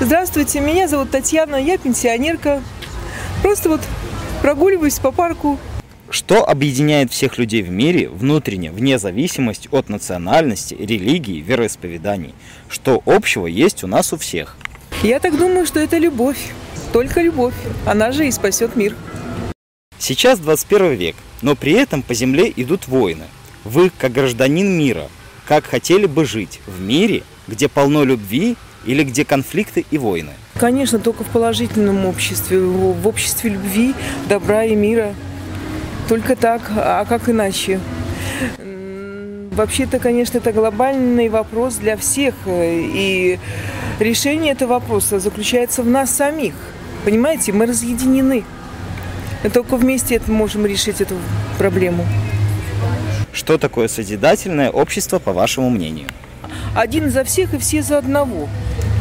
Здравствуйте, меня зовут Татьяна, я пенсионерка. Просто вот прогуливаюсь по парку. Что объединяет всех людей в мире внутренне, вне зависимости от национальности, религии, вероисповеданий? Что общего есть у нас у всех? Я так думаю, что это любовь. Только любовь. Она же и спасет мир. Сейчас 21 век, но при этом по земле идут войны. Вы, как гражданин мира, как хотели бы жить в мире, где полно любви или где конфликты и войны? Конечно, только в положительном обществе, в обществе любви, добра и мира. Только так, а как иначе? Вообще-то, конечно, это глобальный вопрос для всех. И решение этого вопроса заключается в нас самих. Понимаете, мы разъединены. И только вместе это можем решить эту проблему. Что такое созидательное общество, по вашему мнению? Один за всех и все за одного.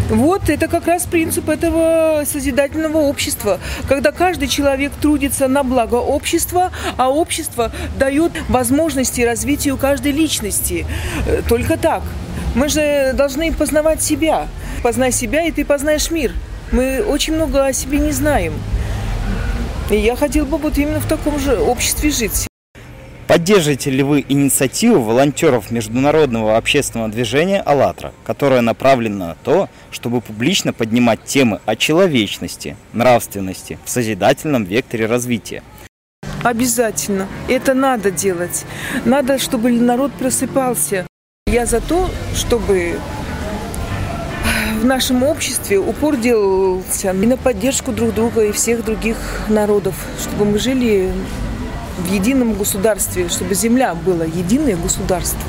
Вот это как раз принцип этого созидательного общества, когда каждый человек трудится на благо общества, а общество дает возможности развитию каждой личности. Э, только так. Мы же должны познавать себя. Познай себя, и ты познаешь мир. Мы очень много о себе не знаем. И я хотела бы вот именно в таком же обществе жить. Поддерживаете ли вы инициативу волонтеров международного общественного движения «АЛЛАТРА», которая направлена на то, чтобы публично поднимать темы о человечности, нравственности в созидательном векторе развития? Обязательно. Это надо делать. Надо, чтобы народ просыпался. Я за то, чтобы в нашем обществе упор делался и на поддержку друг друга и всех других народов, чтобы мы жили в едином государстве, чтобы земля была единое государство.